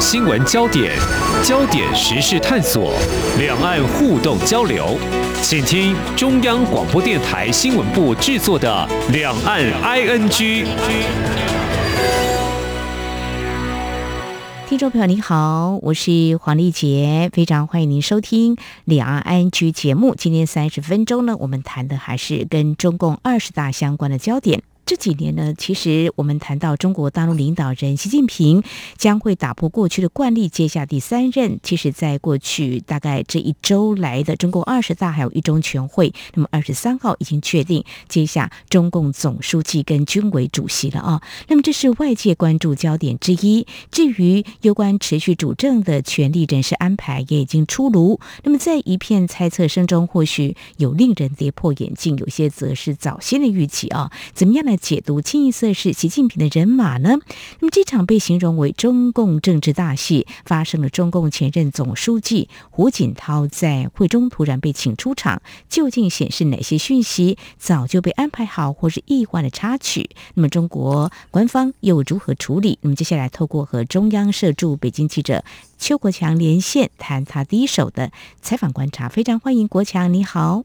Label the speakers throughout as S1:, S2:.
S1: 新闻焦点，焦点时事探索，两岸互动交流，请听中央广播电台新闻部制作的《两岸 ING》。
S2: 听众朋友您好，我是黄丽杰，非常欢迎您收听《两岸 ING》节目。今天三十分钟呢，我们谈的还是跟中共二十大相关的焦点。这几年呢，其实我们谈到中国大陆领导人习近平将会打破过去的惯例，接下第三任。其实，在过去大概这一周来的中共二十大还有一中全会，那么二十三号已经确定接下中共总书记跟军委主席了啊。那么这是外界关注焦点之一。至于有关持续主政的权力人事安排，也已经出炉。那么在一片猜测声中，或许有令人跌破眼镜，有些则是早先的预期啊。怎么样来？解读清一色是习近平的人马呢？那么这场被形容为中共政治大戏，发生了中共前任总书记胡锦涛在会中突然被请出场，究竟显示哪些讯息早就被安排好，或是意外的插曲？那么中国官方又如何处理？那么接下来透过和中央社驻北京记者邱国强连线，谈他第一手的采访观察。非常欢迎国强，你好。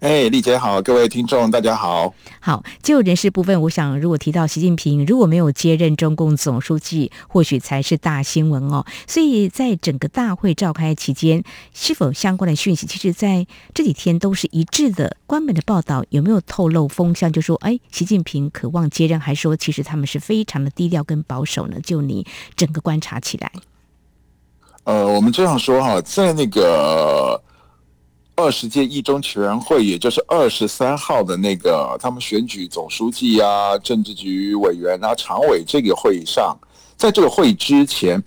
S3: 哎，丽姐好，各位听众大家好。
S2: 好，就人事部分，我想如果提到习近平如果没有接任中共总书记，或许才是大新闻哦。所以在整个大会召开期间，是否相关的讯息，其实在这几天都是一致的。官媒的报道有没有透露风向，就说哎，习近平渴望接任，还说其实他们是非常的低调跟保守呢？就你整个观察起来，
S3: 呃，我们这样说哈，在那个。二十届一中全会，也就是二十三号的那个他们选举总书记啊、政治局委员啊、常委这个会议上，在这个会之前，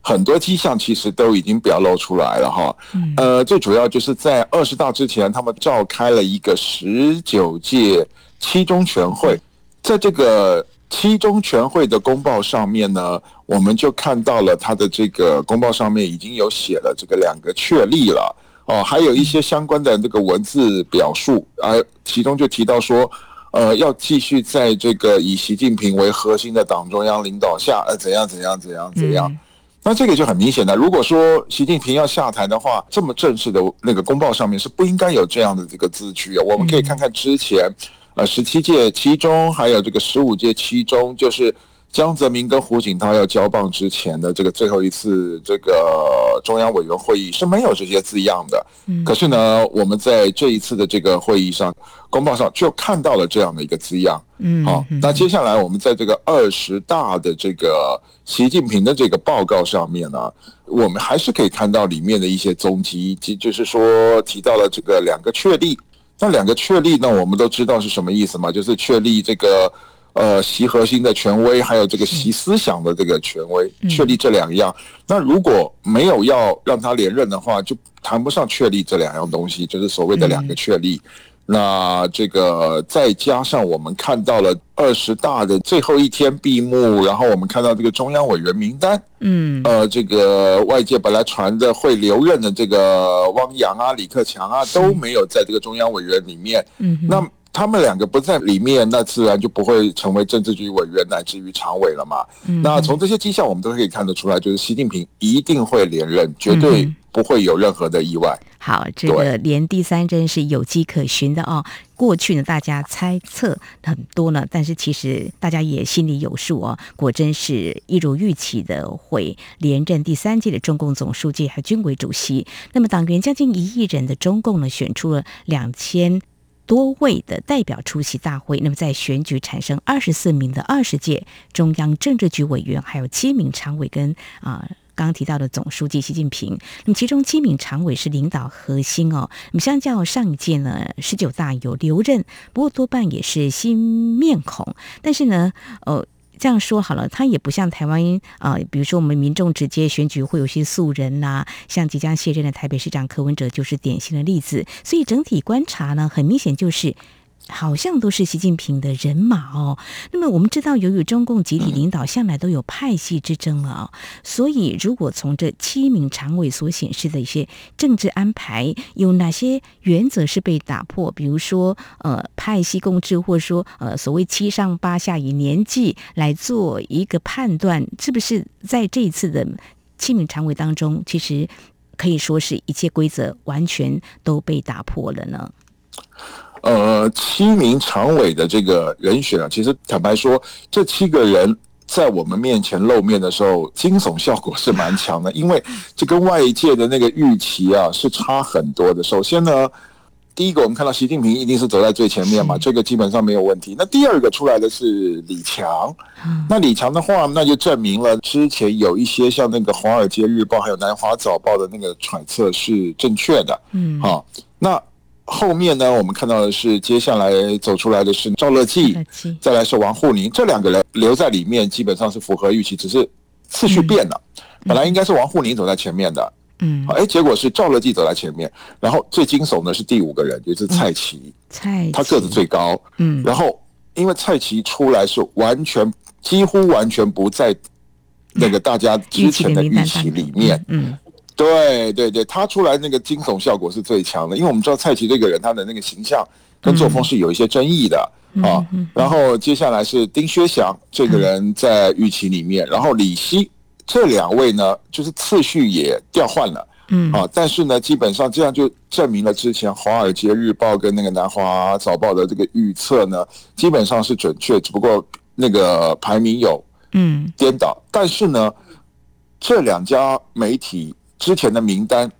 S3: 很多迹象其实都已经表露出来了哈。呃，最主要就是在二十大之前，他们召开了一个十九届七中全会，在这个七中全会的公报上面呢，我们就看到了他的这个公报上面已经有写了这个两个确立了。哦，还有一些相关的这个文字表述，啊，其中就提到说，呃，要继续在这个以习近平为核心的党中央领导下，呃，怎样怎样怎样怎样。那这个就很明显的，如果说习近平要下台的话，这么正式的那个公报上面是不应该有这样的这个字句啊。我们可以看看之前，呃，十七届七中，还有这个十五届七中，就是。江泽民跟胡锦涛要交棒之前的这个最后一次这个中央委员会议是没有这些字样的，嗯可是呢，我们在这一次的这个会议上，公报上就看到了这样的一个字样。嗯，好，那接下来我们在这个二十大的这个习近平的这个报告上面呢，我们还是可以看到里面的一些踪迹，即就是说提到了这个两个确立。那两个确立呢，我们都知道是什么意思嘛，就是确立这个。呃，习核心的权威，还有这个习思想的这个权威，确立这两样。那如果没有要让他连任的话，就谈不上确立这两样东西，就是所谓的两个确立。那这个再加上我们看到了二十大的最后一天闭幕，然后我们看到这个中央委员名单，嗯，呃，这个外界本来传的会留任的这个汪洋啊、李克强啊都没有在这个中央委员里面，嗯，那。他们两个不在里面，那自然就不会成为政治局委员乃至于常委了嘛。那从这些迹象，我们都可以看得出来，就是习近平一定会连任，绝对不会有任何的意外。
S2: 好，这个连第三针是有迹可循的哦。过去呢，大家猜测很多呢，但是其实大家也心里有数哦。果真是一如预期的，会连任第三届的中共总书记和军委主席。那么，党员将近一亿人的中共呢，选出了两千。多位的代表出席大会，那么在选举产生二十四名的二十届中央政治局委员，还有七名常委跟啊刚刚提到的总书记习近平。那么其中七名常委是领导核心哦。那么相较上一届呢，十九大有留任，不过多半也是新面孔。但是呢，呃。这样说好了，他也不像台湾啊、比如说我们民众直接选举会有些素人呐、像即将卸任的台北市长柯文哲就是典型的例子。所以整体观察呢，很明显就是。好像都是习近平的人马哦。那么我们知道，由于中共集体领导向来都有派系之争啊，所以如果从这七名常委所显示的一些政治安排，有哪些原则是被打破？比如说，呃，派系共治，或者说，呃，所谓七上八下以年纪来做一个判断，是不是在这一次的七名常委当中，其实可以说是一切规则完全都被打破了呢？
S3: 呃，七名常委的这个人选啊，其实坦白说，这七个人在我们面前露面的时候，惊悚效果是蛮强的，因为这跟外界的那个预期啊是差很多的。首先呢，第一个我们看到习近平一定是走在最前面嘛，这个基本上没有问题。那第二个出来的是李强，那李强的话，那就证明了之前有一些像那个《华尔街日报》还有《南华早报》的那个揣测是正确的。嗯，好，那。后面呢，我们看到的是接下来走出来的是赵乐际，再来是王沪宁，这两个人留在里面基本上是符合预期，只是次序变了。本来应该是王沪宁走在前面的，嗯，哎，结果是赵乐际走在前面。然后最惊悚的是第五个人，就是蔡奇，蔡他个子最高，嗯，然后因为蔡奇出来是完全几乎完全不在那个大家之前的预期里面，嗯。对对对，他出来那个惊悚效果是最强的，因为我们知道蔡奇这个人，他的那个形象跟作风是有一些争议的啊。然后接下来是丁薛祥这个人在预期里面，然后李希这两位呢，就是次序也调换了，嗯啊，但是呢，基本上这样就证明了之前《华尔街日报》跟那个《南华早报》的这个预测呢，基本上是准确，只不过那个排名有嗯颠倒，但是呢，这两家媒体。之前的名单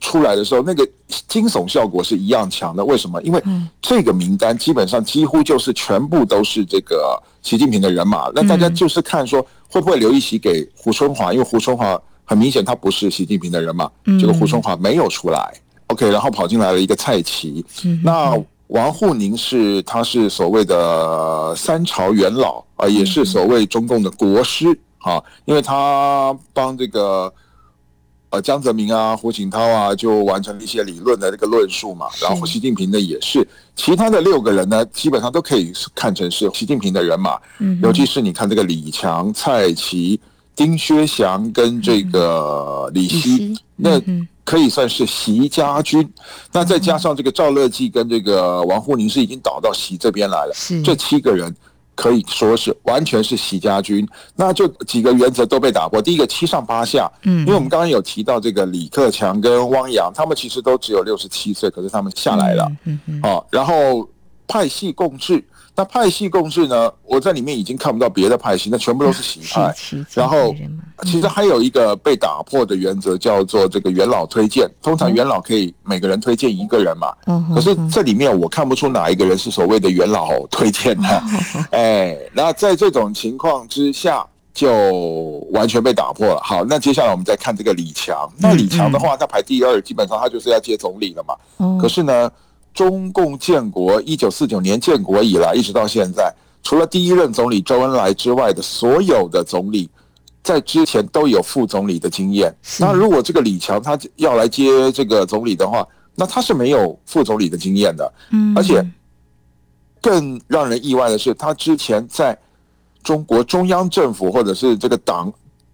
S3: 出来的时候，那个惊悚效果是一样强的。为什么？因为这个名单基本上几乎就是全部都是这个习近平的人马。那大家就是看说会不会留一席给胡春华，因为胡春华很明显他不是习近平的人马。这个胡春华没有出来，OK，然后跑进来了一个蔡奇。那王沪宁是他是所谓的三朝元老啊，也是所谓中共的国师啊，因为他帮这个。呃，江泽民啊，胡锦涛啊，就完成了一些理论的这个论述嘛。然后习近平呢也是，其他的六个人呢，基本上都可以看成是习近平的人马。嗯，尤其是你看这个李强、蔡奇、丁薛祥跟这个李希，那可以算是习家军。那再加上这个赵乐际跟这个王沪宁是已经倒到习这边来了。是这七个人。可以说是完全是洗家军，那就几个原则都被打破。第一个七上八下，嗯，因为我们刚刚有提到这个李克强跟汪洋，他们其实都只有六十七岁，可是他们下来了，嗯嗯，哦，然后派系共治。那派系共治呢？我在里面已经看不到别的派系，那全部都是习派。然后，其实还有一个被打破的原则叫做这个元老推荐。通常元老可以每个人推荐一个人嘛。可是这里面我看不出哪一个人是所谓的元老推荐的。哎，那在这种情况之下，就完全被打破了。好，那接下来我们再看这个李强。那李强的话，他排第二，基本上他就是要接总理了嘛。可是呢？中共建国一九四九年建国以来，一直到现在，除了第一任总理周恩来之外的所有的总理，在之前都有副总理的经验。那如果这个李强他要来接这个总理的话，那他是没有副总理的经验的。嗯，而且更让人意外的是，他之前在中国中央政府或者是这个党。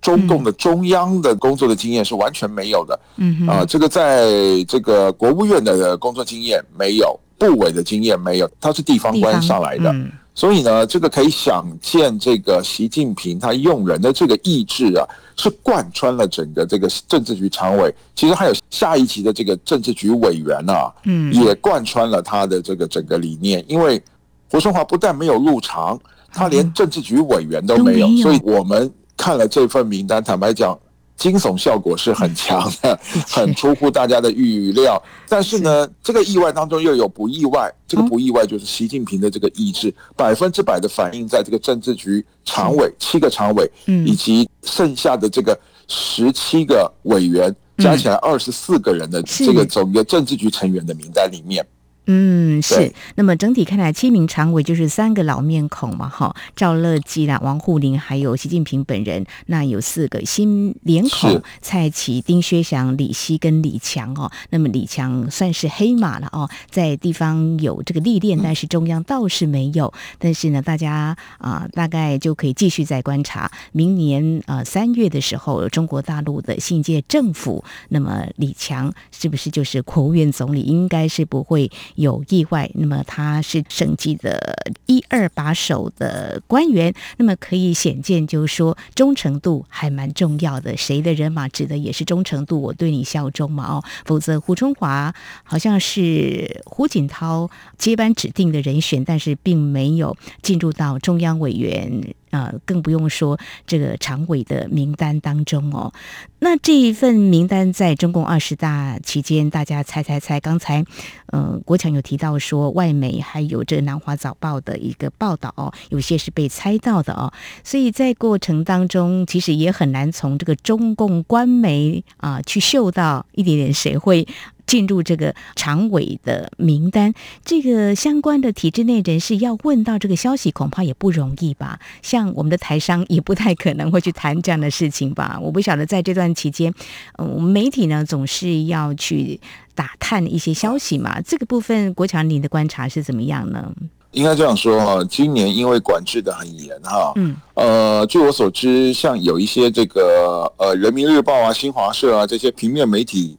S3: 中共的中央的工作的经验是完全没有的，嗯啊，这个在这个国务院的工作经验没有，部委的经验没有，他是地方官上来的，所以呢，这个可以想见，这个习近平他用人的这个意志啊，是贯穿了整个这个政治局常委，其实还有下一级的这个政治局委员啊，嗯，也贯穿了他的这个整个理念，因为胡春华不但没有入常，他连政治局委员都没有，所以我们。看了这份名单，坦白讲，惊悚效果是很强的，很出乎大家的预料。但是呢，这个意外当中又有不意外，这个不意外就是习近平的这个意志，百分之百的反映在这个政治局常委七个常委，以及剩下的这个十七个委员，加起来二十四个人的这个整个政治局成员的名单里面。
S2: 嗯，是。那么整体看来，七名常委就是三个老面孔嘛，哈，赵乐际啦、王沪宁，还有习近平本人。那有四个新脸孔：蔡奇、丁薛祥、李希跟李强哦。那么李强算是黑马了哦，在地方有这个历练，但是中央倒是没有。但是呢，大家啊、呃，大概就可以继续再观察，明年呃三月的时候，中国大陆的新一届政府，那么李强是不是就是国务院总理？应该是不会。有意外，那么他是省级的一二把手的官员，那么可以显见，就是说忠诚度还蛮重要的。谁的人马指的也是忠诚度，我对你效忠嘛哦，否则胡春华好像是胡锦涛接班指定的人选，但是并没有进入到中央委员。啊、呃，更不用说这个常委的名单当中哦。那这一份名单在中共二十大期间，大家猜猜猜。刚才，呃，国强有提到说，外媒还有这南华早报的一个报道哦，有些是被猜到的哦。所以在过程当中，其实也很难从这个中共官媒啊、去嗅到一点点谁会。进入这个常委的名单，这个相关的体制内人士要问到这个消息，恐怕也不容易吧？像我们的台商也不太可能会去谈这样的事情吧？我不晓得在这段期间，嗯、呃，我们媒体呢总是要去打探一些消息嘛。这个部分，国强，您的观察是怎么样呢？
S3: 应该这样说哈，今年因为管制的很严哈，嗯，呃，据我所知，像有一些这个呃，《人民日报》啊、新华社啊这些平面媒体。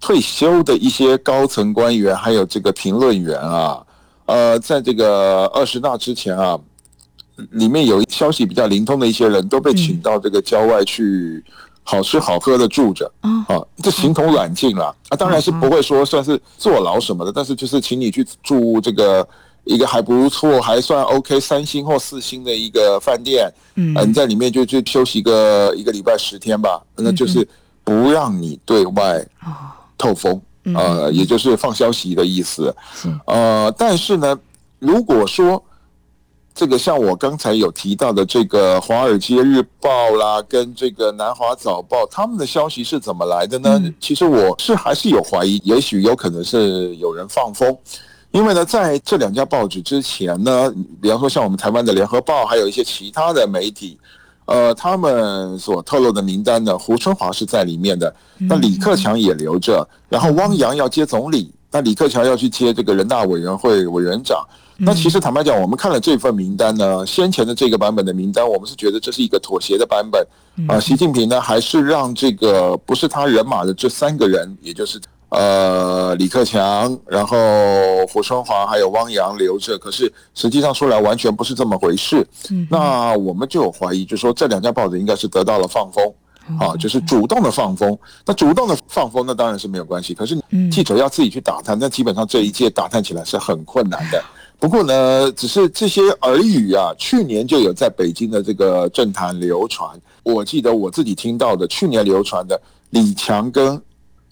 S3: 退休的一些高层官员，还有这个评论员啊，呃，在这个二十大之前啊，里面有消息比较灵通的一些人都被请到这个郊外去好吃好喝的住着，啊，这形同软禁了啊，当然是不会说算是坐牢什么的，但是就是请你去住这个一个还不错、还算 OK 三星或四星的一个饭店，嗯，你在里面就就休息个一个礼拜十天吧，那就是不让你对外透风，呃，也就是放消息的意思，呃，但是呢，如果说这个像我刚才有提到的这个《华尔街日报》啦，跟这个《南华早报》，他们的消息是怎么来的呢？其实我是还是有怀疑，也许有可能是有人放风，因为呢，在这两家报纸之前呢，比方说像我们台湾的《联合报》，还有一些其他的媒体。呃，他们所透露的名单呢，胡春华是在里面的，那李克强也留着，然后汪洋要接总理，那李克强要去接这个人大委员会委员长。那其实坦白讲，我们看了这份名单呢，先前的这个版本的名单，我们是觉得这是一个妥协的版本啊。习近平呢，还是让这个不是他人马的这三个人，也就是。呃，李克强，然后胡春华还有汪洋留着，可是实际上说来完全不是这么回事。嗯，那我们就有怀疑，就是说这两家报纸应该是得到了放风，啊，就是主动的放风。那主动的放风，那当然是没有关系。可是记者要自己去打探，那基本上这一届打探起来是很困难的。不过呢，只是这些耳语啊，去年就有在北京的这个政坛流传。我记得我自己听到的，去年流传的李强跟。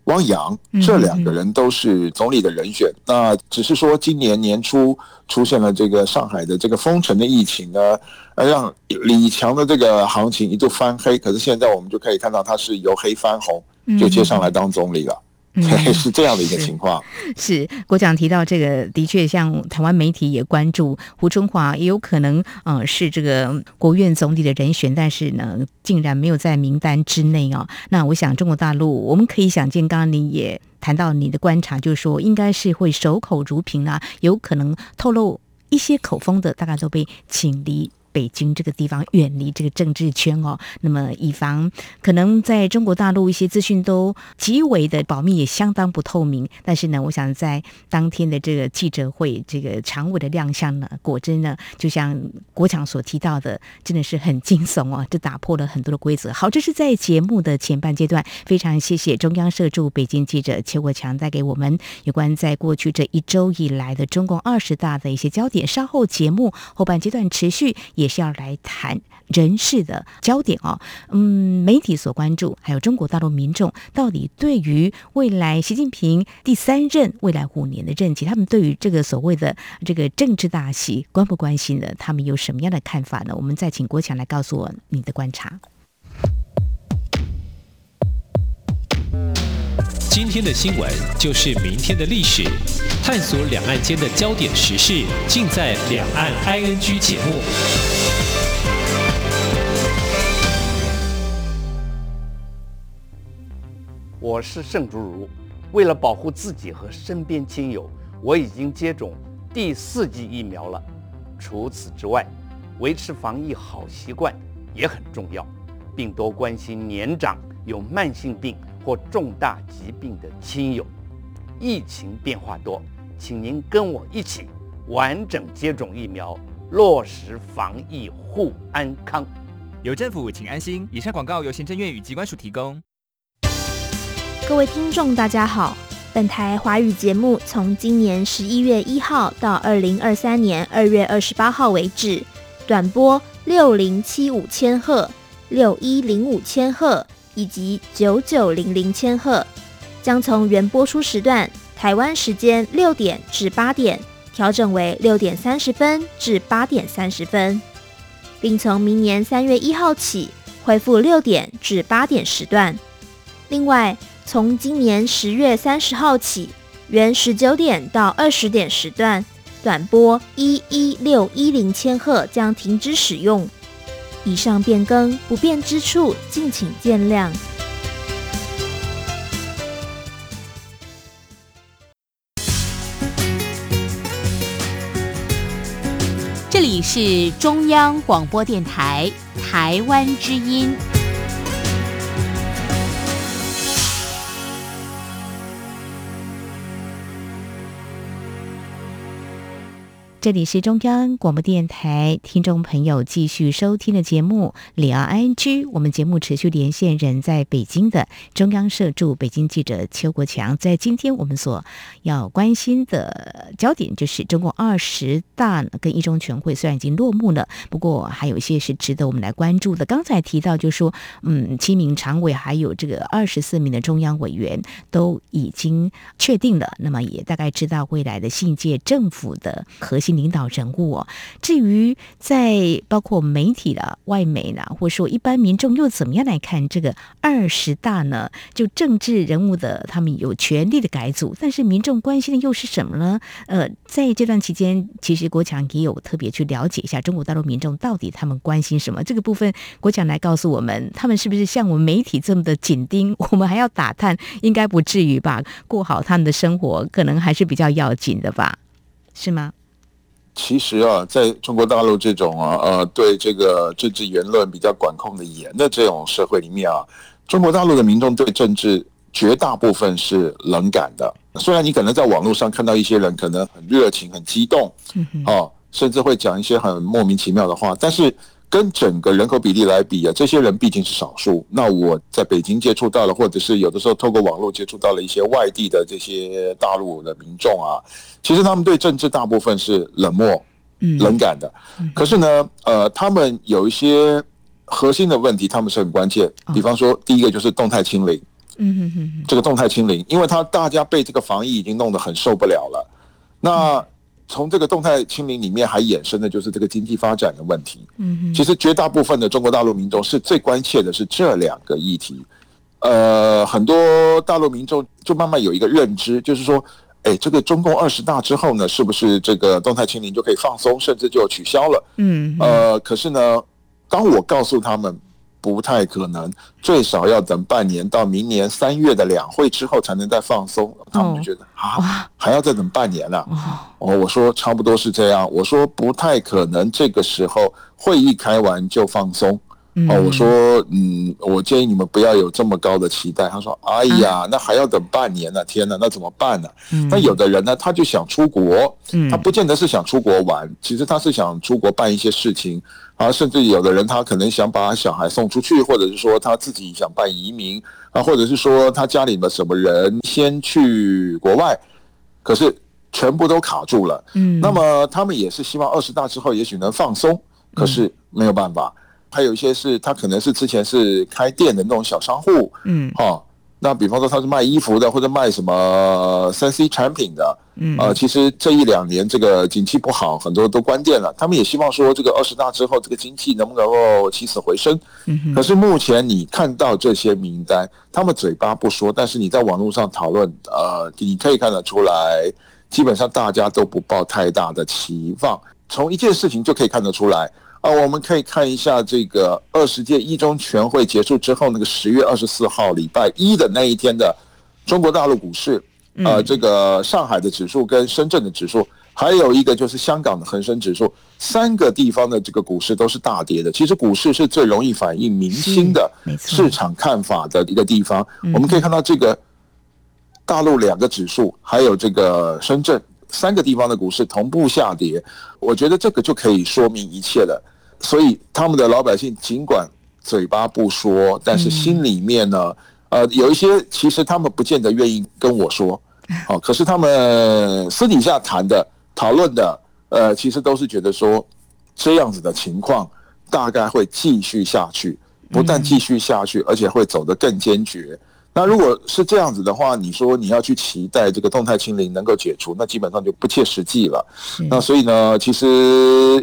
S3: 汪洋这两个人都是总理的人选，那只是说今年年初出现了这个上海的这个封城的疫情呢，让李强的这个行情一度翻黑，可是现在我们就可以看到他是由黑翻红，就接上来当总理了。嗯，是这样的一个情况。
S2: 是，国长提到这个，的确，像台湾媒体也关注胡春华，也有可能，呃，是这个国务院总理的人选，但是呢，竟然没有在名单之内哦。那我想，中国大陆我们可以想见，刚刚你也谈到你的观察，就是说，应该是会守口如瓶啊，有可能透露一些口风的，大概都被请离。北京这个地方远离这个政治圈哦，那么以防可能在中国大陆一些资讯都极为的保密，也相当不透明。但是呢，我想在当天的这个记者会，这个常委的亮相呢，果真呢，就像国强所提到的，真的是很惊悚哦，这打破了很多的规则。好，这是在节目的前半阶段，非常谢谢中央社驻北京记者邱国强带给我们有关在过去这一周以来的中共二十大的一些焦点。稍后节目后半阶段持续。也是要来谈人事的焦点哦，嗯，媒体所关注，还有中国大陆民众到底对于未来习近平第三任未来五年的任期，他们对于这个所谓的这个政治大戏关不关心呢？他们有什么样的看法呢？我们再请郭强来告诉我你的观察。
S1: 今天的新闻就是明天的历史，探索两岸间的焦点时事，尽在《两岸 ING》节目。
S4: 我是盛竹如，为了保护自己和身边亲友，我已经接种第四剂疫苗了。除此之外，维持防疫好习惯也很重要，并多关心年长有慢性病或重大疾病的亲友，疫情变化多，请您跟我一起完整接种疫苗，落实防疫护安康。
S5: 有政府，请安心。以上广告由行政院与机关署提供。
S6: 各位听众，大家好。本台华语节目从今年十一月一号到二零二三年二月二十八号为止，短波六零七五千赫、六一零五千赫以及九九零零千赫，将从原播出时段台湾时间六点至八点调整为六点三十分至八点三十分。并从明年三月一号起恢复六点至八点时段。另外，从今年十月三十号起，原十九点到二十点时段短波一一六一零千赫将停止使用。以上变更不便之处，敬请见谅。
S2: 这里是中央广播电台台湾之音。这里是中央广播电台，听众朋友继续收听的节目《两岸 ING》。我们节目持续连线人在北京的中央社驻北京记者邱国强。在今天我们所要关心的焦点，就是中共二十大跟一中全会虽然已经落幕了，不过还有一些是值得我们来关注的。刚才提到，就说，嗯，七名常委还有这个二十四名的中央委员都已经确定了，那么也大概知道未来的新一届政府的核心。领导人物哦，至于在包括媒体的外媒呢，或者说一般民众又怎么样来看这个二十大呢？就政治人物的他们有权力的改组，但是民众关心的又是什么呢？呃，在这段期间，其实国强也有特别去了解一下中国大陆民众到底他们关心什么。这个部分，国强来告诉我们，他们是不是像我们媒体这么的紧盯？我们还要打探，应该不至于吧？过好他们的生活，可能还是比较要紧的吧？是吗？
S3: 其实啊，在中国大陆这种啊呃对这个政治言论比较管控的严的这种社会里面啊，中国大陆的民众对政治绝大部分是冷感的。虽然你可能在网络上看到一些人可能很热情、很激动，哦，甚至会讲一些很莫名其妙的话，但是。跟整个人口比例来比啊，这些人毕竟是少数。那我在北京接触到了，或者是有的时候透过网络接触到了一些外地的这些大陆的民众啊，其实他们对政治大部分是冷漠、冷感的。可是呢，呃，他们有一些核心的问题，他们是很关键。比方说，第一个就是动态清零。嗯嗯，这个动态清零，因为他大家被这个防疫已经弄得很受不了了。那从这个动态清零里面还衍生的就是这个经济发展的问题。嗯，其实绝大部分的中国大陆民众是最关切的是这两个议题。呃，很多大陆民众就慢慢有一个认知，就是说，哎，这个中共二十大之后呢，是不是这个动态清零就可以放松，甚至就取消了？嗯，呃，可是呢，当我告诉他们。不太可能，最少要等半年到明年三月的两会之后才能再放松。他们就觉得啊，还要再等半年呢？哦，我说差不多是这样。我说不太可能，这个时候会议开完就放松。哦，我说嗯，我建议你们不要有这么高的期待。他说，哎呀，那还要等半年呢？天哪，那怎么办呢？那有的人呢，他就想出国，他不见得是想出国玩，其实他是想出国办一些事情。啊，甚至有的人他可能想把小孩送出去，或者是说他自己想办移民啊，或者是说他家里的什么人先去国外，可是全部都卡住了。嗯，那么他们也是希望二十大之后也许能放松，可是没有办法。还有一些是他可能是之前是开店的那种小商户，嗯，哈。那比方说他是卖衣服的，或者卖什么三 C 产品的，嗯，呃，其实这一两年这个景气不好，很多都关店了。他们也希望说，这个二十大之后，这个经济能不能够起死回生？嗯，可是目前你看到这些名单，他们嘴巴不说，但是你在网络上讨论，呃，你可以看得出来，基本上大家都不抱太大的期望。从一件事情就可以看得出来。啊，我们可以看一下这个二十届一中全会结束之后，那个十月二十四号礼拜一的那一天的中国大陆股市，呃，这个上海的指数跟深圳的指数，还有一个就是香港的恒生指数，三个地方的这个股市都是大跌的。其实股市是最容易反映民心的市场看法的一个地方。我们可以看到这个大陆两个指数，还有这个深圳。三个地方的股市同步下跌，我觉得这个就可以说明一切了。所以他们的老百姓尽管嘴巴不说，但是心里面呢，呃，有一些其实他们不见得愿意跟我说，好，可是他们私底下谈的、讨论的，呃，其实都是觉得说这样子的情况大概会继续下去，不但继续下去，而且会走得更坚决。那如果是这样子的话，你说你要去期待这个动态清零能够解除，那基本上就不切实际了。那所以呢，其实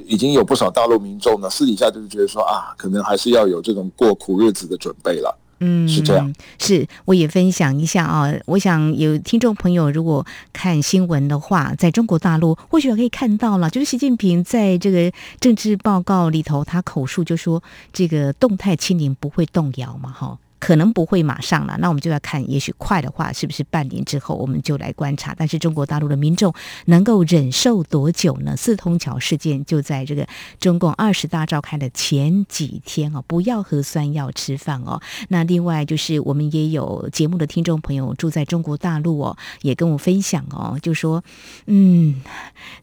S3: 已经有不少大陆民众呢，私底下就是觉得说啊，可能还是要有这种过苦日子的准备了。嗯，是这样。
S2: 是，我也分享一下啊。我想有听众朋友如果看新闻的话，在中国大陆或许可以看到了，就是习近平在这个政治报告里头，他口述就说这个动态清零不会动摇嘛，哈。可能不会马上了，那我们就要看，也许快的话，是不是半年之后我们就来观察？但是中国大陆的民众能够忍受多久呢？四通桥事件就在这个中共二十大召开的前几天哦，不要核酸要吃饭哦。那另外就是我们也有节目的听众朋友住在中国大陆哦，也跟我分享哦，就说嗯，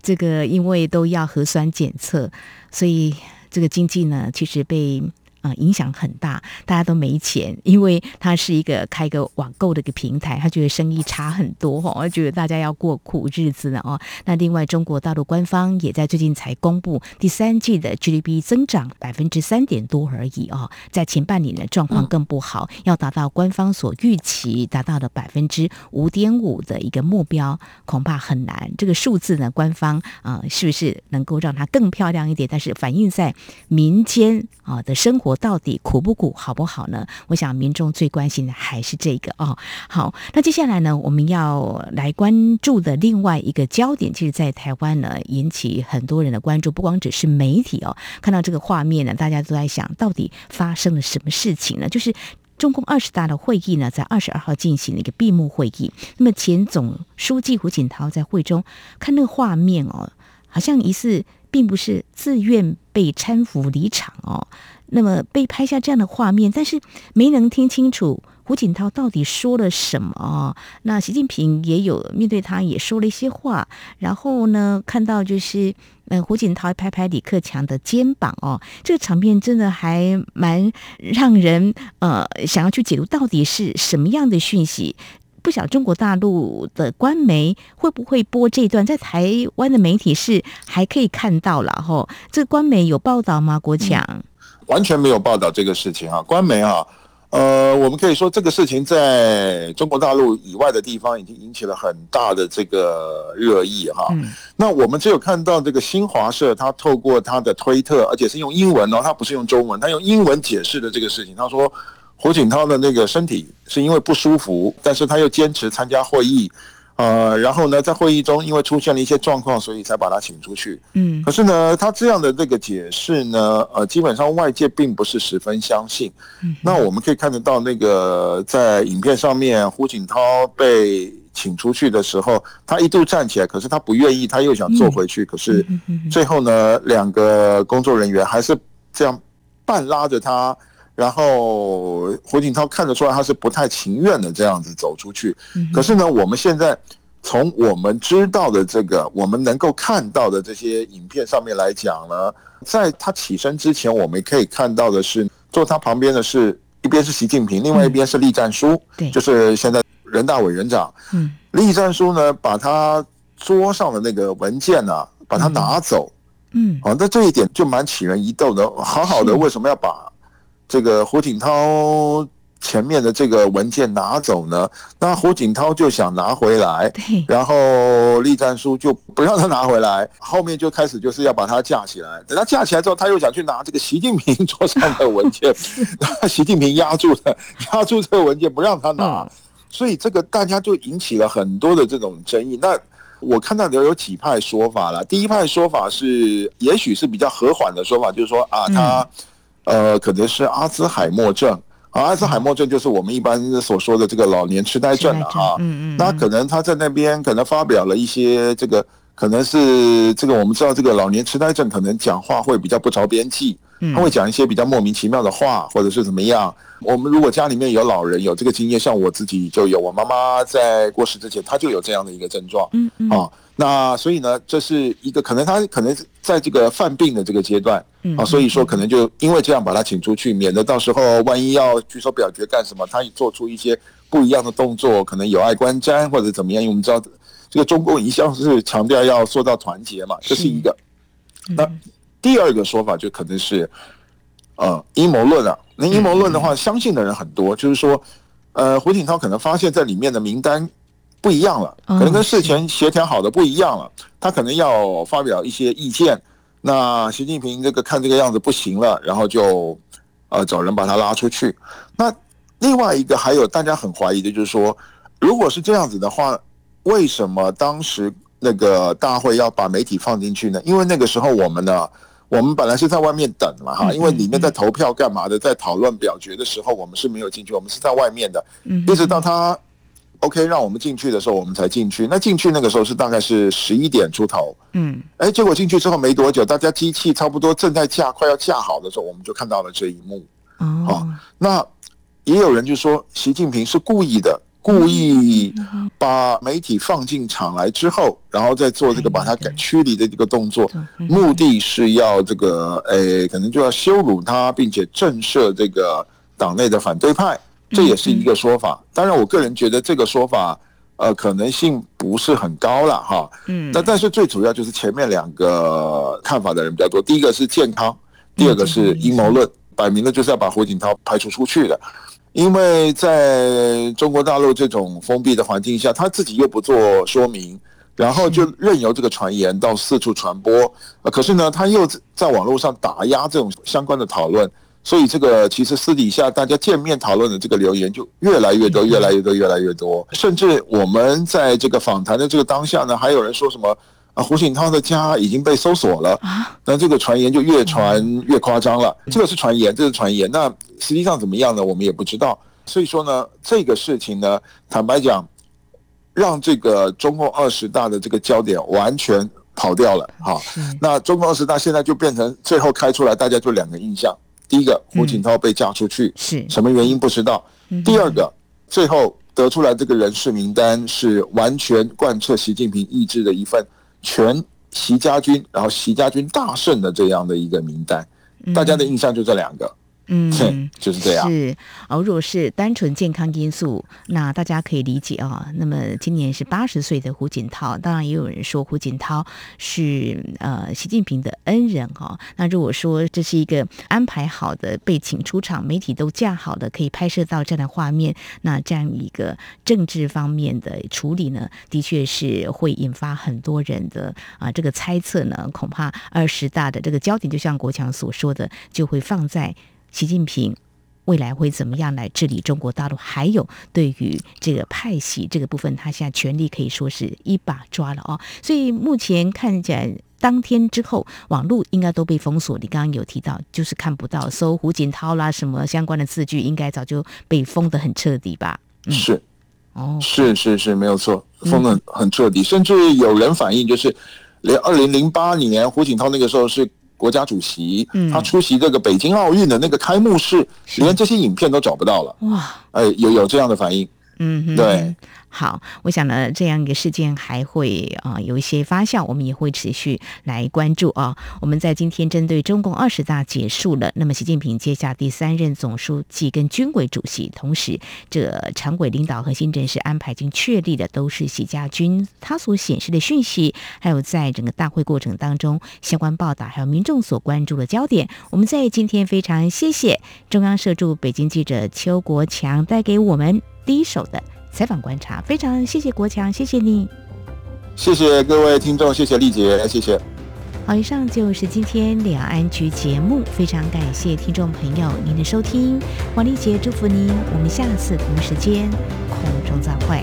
S2: 这个因为都要核酸检测，所以这个经济呢，其实被。啊，影响很大，大家都没钱，因为他是一个开个网购的一个平台，他觉得生意差很多哦，我觉得大家要过苦日子呢哦。那另外，中国大陆官方也在最近才公布第三季的 GDP 增长百分之三点多而已哦，在前半年的状况更不好，要达到官方所预期达到的百分之五点五的一个目标，恐怕很难。这个数字呢，官方啊，是不是能够让它更漂亮一点？但是反映在民间啊的生活。到底苦不苦，好不好呢？我想民众最关心的还是这个哦。好，那接下来呢，我们要来关注的另外一个焦点，其实，在台湾呢，引起很多人的关注，不光只是媒体哦。看到这个画面呢，大家都在想到底发生了什么事情呢？就是中共二十大的会议呢，在二十二号进行了一个闭幕会议。那么前总书记胡锦涛在会中看那个画面哦，好像疑似并不是自愿被搀扶离场哦。那么被拍下这样的画面，但是没能听清楚胡锦涛到底说了什么。那习近平也有面对他也说了一些话，然后呢，看到就是呃胡锦涛拍拍李克强的肩膀哦，这个场面真的还蛮让人呃想要去解读到底是什么样的讯息。不晓得中国大陆的官媒会不会播这段，在台湾的媒体是还可以看到了哈。这个官媒有报道吗？国强？
S3: 完全没有报道这个事情啊，官媒啊，呃，我们可以说这个事情在中国大陆以外的地方已经引起了很大的这个热议哈。那我们只有看到这个新华社，他透过他的推特，而且是用英文哦，他不是用中文，他用英文解释的这个事情。他说胡锦涛的那个身体是因为不舒服，但是他又坚持参加会议。呃，然后呢，在会议中因为出现了一些状况，所以才把他请出去。嗯，可是呢，他这样的这个解释呢，呃，基本上外界并不是十分相信。嗯，那我们可以看得到，那个在影片上面，胡锦涛被请出去的时候，他一度站起来，可是他不愿意，他又想坐回去。可是最后呢，两个工作人员还是这样半拉着他。然后胡锦涛看得出来他是不太情愿的这样子走出去，可是呢，我们现在从我们知道的这个，我们能够看到的这些影片上面来讲呢，在他起身之前，我们可以看到的是坐他旁边的是一边是习近平，另外一边是栗战书，对，就是现在人大委员长。嗯，栗战书呢，把他桌上的那个文件呢，把他拿走。嗯，好，那这一点就蛮起人疑窦的，好好的为什么要把？这个胡锦涛前面的这个文件拿走呢，那胡锦涛就想拿回来，然后栗战书就不让他拿回来，后面就开始就是要把他架起来。等他架起来之后，他又想去拿这个习近平桌上的文件，习近平压住了，压住这个文件不让他拿，所以这个大家就引起了很多的这种争议。那我看到的有几派说法了，第一派说法是，也许是比较和缓的说法，就是说啊，他。呃，可能是阿兹海默症啊，阿兹海默症就是我们一般所说的这个老年痴呆症了啊。嗯嗯。那可能他在那边可能发表了一些这个，可能是这个我们知道这个老年痴呆症可能讲话会比较不着边际，他会讲一些比较莫名其妙的话，或者是怎么样。我们如果家里面有老人有这个经验，像我自己就有，我妈妈在过世之前，她就有这样的一个症状。嗯嗯。啊，那所以呢，这是一个可能他可能在这个犯病的这个阶段啊，所以说可能就因为这样把他请出去，免得到时候万一要举手表决干什么，他做出一些不一样的动作，可能有碍观瞻或者怎么样。因为我们知道这个中共一向是强调要做到团结嘛，这是一个。那第二个说法就可能是呃阴谋论啊。那阴谋论的话，相信的人很多，就是说呃胡锦涛可能发现在里面的名单。不一样了，可能跟事前协调好的不一样了，他可能要发表一些意见。那习近平这个看这个样子不行了，然后就呃找人把他拉出去。那另外一个还有大家很怀疑的就是说，如果是这样子的话，为什么当时那个大会要把媒体放进去呢？因为那个时候我们呢，我们本来是在外面等嘛哈，因为里面在投票干嘛的，在讨论表决的时候，我们是没有进去，我们是在外面的，一直到他。OK，让我们进去的时候，我们才进去。那进去那个时候是大概是十一点出头，嗯，哎，结果进去之后没多久，大家机器差不多正在架，快要架好的时候，我们就看到了这一幕。哦，那也有人就说，习近平是故意的，故意把媒体放进场来之后，然后再做这个把他给驱离的这个动作，目的是要这个，哎，可能就要羞辱他，并且震慑这个党内的反对派。这也是一个说法，当然，我个人觉得这个说法，呃，可能性不是很高了哈。嗯。那但是最主要就是前面两个看法的人比较多，第一个是健康，第二个是阴谋论，摆明了就是要把胡锦涛排除出去的。因为在中国大陆这种封闭的环境下，他自己又不做说明，然后就任由这个传言到四处传播。呃，可是呢，他又在网络上打压这种相关的讨论。所以这个其实私底下大家见面讨论的这个留言就越来越多，越来越多，越来越多。甚至我们在这个访谈的这个当下呢，还有人说什么啊，胡锦涛的家已经被搜索了。那这个传言就越传越夸张了。这个是传言，这是传言。那实际上怎么样呢？我们也不知道。所以说呢，这个事情呢，坦白讲，让这个中共二十大的这个焦点完全跑掉了。哈，那中共二十大现在就变成最后开出来，大家就两个印象。第一个，胡锦涛被嫁出去，是。什么原因不知道。第二个，最后得出来这个人事名单是完全贯彻习近平意志的一份全习家军，然后习家军大胜的这样的一个名单，大家的印象就这两个。嗯，就是这样。
S2: 是哦，如果是单纯健康因素，那大家可以理解啊、哦。那么今年是八十岁的胡锦涛，当然也有人说胡锦涛是呃习近平的恩人哈、哦。那如果说这是一个安排好的被请出场，媒体都架好的，可以拍摄到这样的画面，那这样一个政治方面的处理呢，的确是会引发很多人的啊这个猜测呢。恐怕二十大的这个焦点，就像国强所说的，就会放在。习近平未来会怎么样来治理中国大陆？还有对于这个派系这个部分，他现在权力可以说是一把抓了哦。所以目前看起来，当天之后网络应该都被封锁。你刚刚有提到，就是看不到搜胡锦涛啦什么相关的字句，应该早就被封的很彻底吧？
S3: 嗯、是，哦，是是是没有错，封的很彻底，嗯、甚至有人反映，就是连二零零八年胡锦涛那个时候是。国家主席，他出席这个北京奥运的那个开幕式，连这些影片都找不到了。哇，哎，有有这样的反应。嗯，对。
S2: 好，我想呢，这样一个事件还会啊、有一些发酵，我们也会持续来关注啊。我们在今天针对中共二十大结束了，那么习近平接下第三任总书记跟军委主席，同时这常委领导核心人事安排已经确立的都是习家军，他所显示的讯息，还有在整个大会过程当中相关报道，还有民众所关注的焦点，我们在今天非常谢谢中央社驻北京记者邱国强带给我们第一手的。采访观察，非常谢谢国强，谢谢你，
S3: 谢谢各位听众，谢谢丽姐，谢谢。
S2: 好，以上就是今天两岸 ING 节目，非常感谢听众朋友您的收听，王丽姐祝福您，我们下次同时间空中再会。